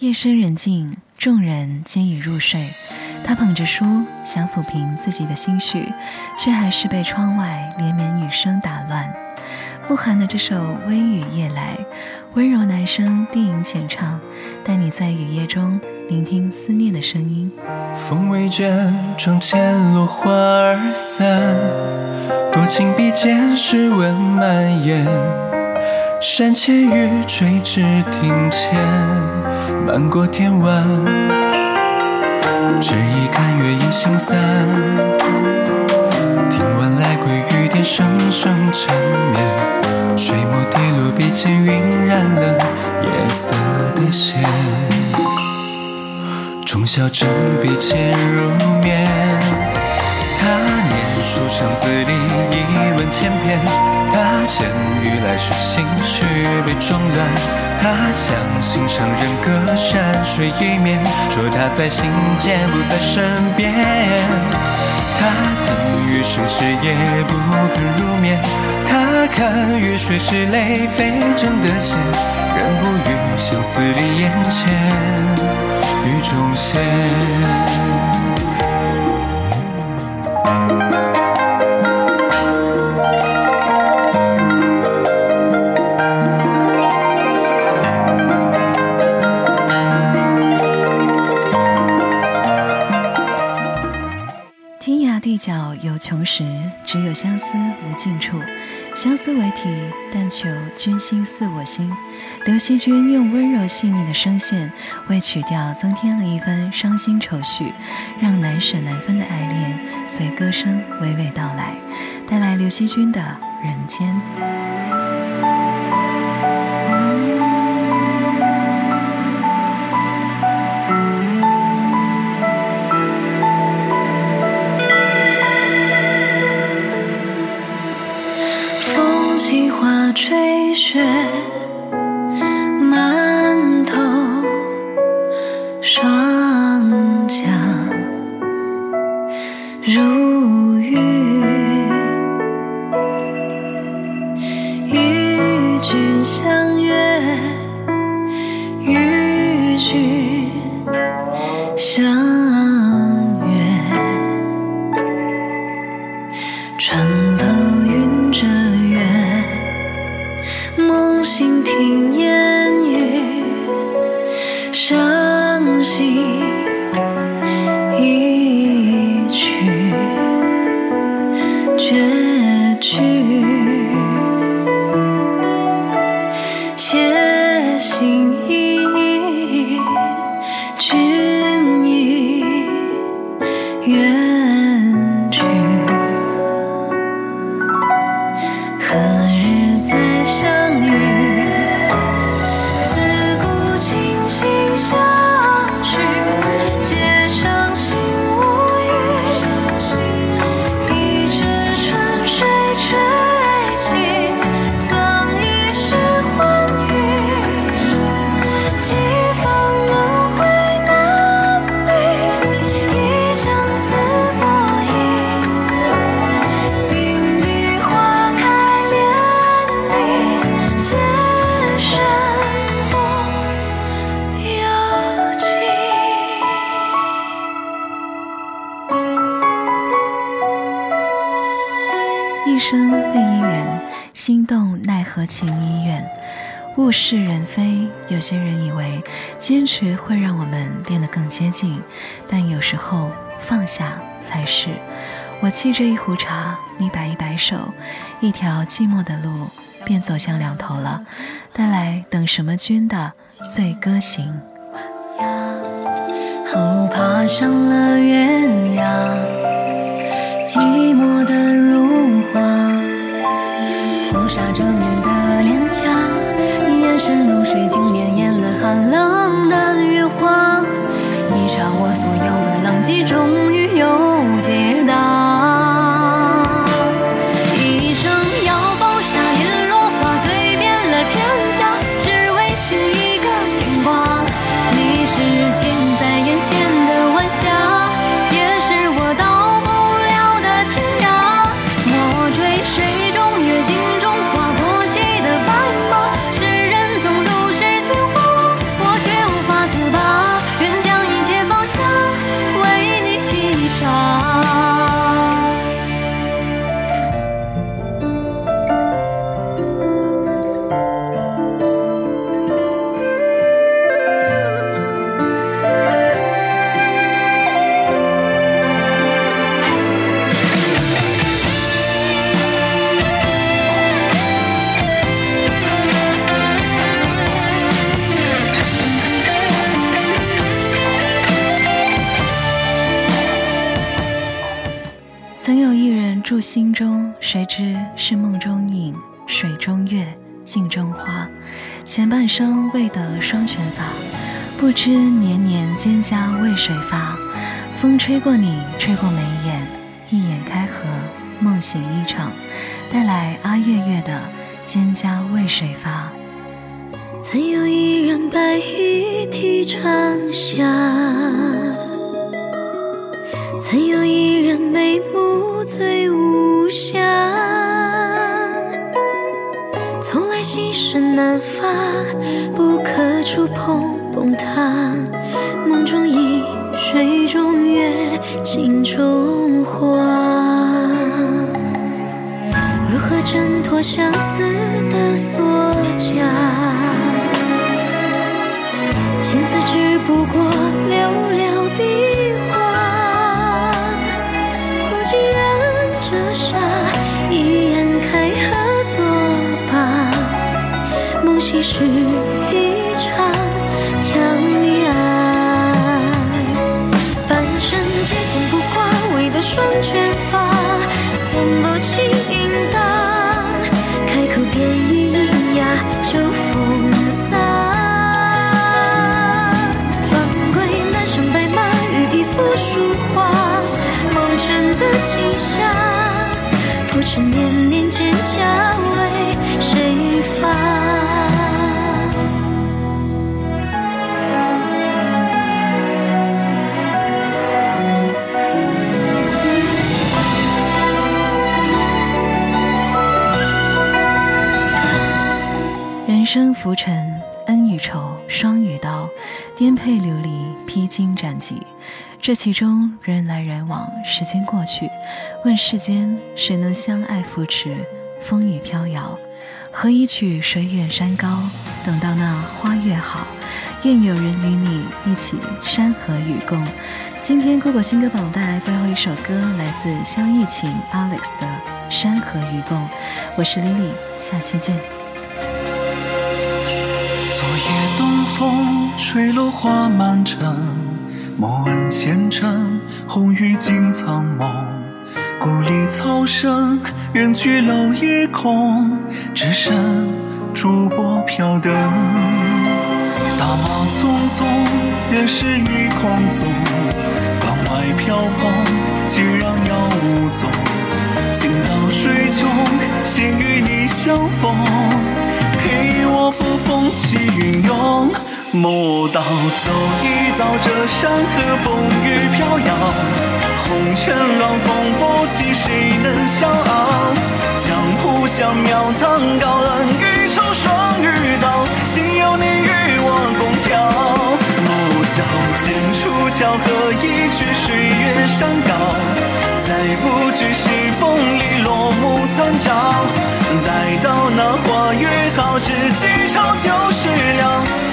夜深人静，众人皆已入睡。他捧着书，想抚平自己的心绪，却还是被窗外连绵雨声打乱。慕寒的这首《微雨夜来》，温柔男声低吟浅唱，带你在雨夜中聆听思念的声音。风未卷，窗前落花儿散，多情笔尖，诗文蔓延。山前雨垂至庭前，漫过天晚。只一看月已星散，听晚来归雨点声声缠绵，水墨滴落笔尖，晕染了夜色的线。重晓执笔潜入眠，他念书生字里一文千篇，他见雨来时心绪被中断。他向心上人隔山水一面，说他在心间不在身边。他等余生迟夜不肯入眠，他看雨水是泪飞针的线，人不语相思离眼前，雨中有。穷时只有相思无尽处，相思为题，但求君心似我心。刘惜君用温柔细腻的声线，为曲调增添了一分伤心愁绪，让难舍难分的爱恋随歌声娓娓道来，带来刘惜君的《人间》。雪满头，霜降如雨，与君相约，与君相约。静听烟雨伤心。生被伊人，心动奈何情已远，物是人非。有些人以为坚持会让我们变得更接近，但有时候放下才是。我沏着一壶茶，你摆一摆手，一条寂寞的路便走向两头了。带来等什么君的《醉歌行》。寒雾爬上了月牙，寂寞的如画。风沙遮面的脸颊，眼神如水晶潋滟了寒冷住心中，谁知是梦中影，水中月，镜中花。前半生未得双全法，不知年年蒹葭为谁发。风吹过你，吹过眉眼，一眼开合，梦醒一场。带来阿月月的《蒹葭为谁发》。曾有一人白衣替长霞，曾有一人眉目醉无暇。从来心事难发，不可触碰崩塌。梦中影，水中月，镜中花。如何挣脱相思的锁枷？情字只不过寥寥笔戏是一场。浮沉，恩与仇双与刀，颠沛流离，披荆斩棘。这其中人来人往，时间过去，问世间谁能相爱扶持？风雨飘摇，何以取水远山高？等到那花月好，愿有人与你一起山河与共。今天酷狗新歌榜带来最后一首歌，来自萧逸晴 Alex 的《山河与共》。我是 Lily，下期见。昨夜东风吹落花满城。莫问前程，红雨尽苍茫。故里草深，人去楼已空，只剩烛波飘灯。大马匆匆，人世已空踪。关外飘蓬，既然杳无踪。行到水穷，心与你相逢，扶风起云涌。莫道走一遭，这山河风雨飘摇，红尘乱风波起，谁能笑傲？江湖相渺，堂高恩与仇双与刀，心有你与我共挑。莫笑剑出鞘，何以去水远山高？再不惧西风里落木残照，知几朝旧时了。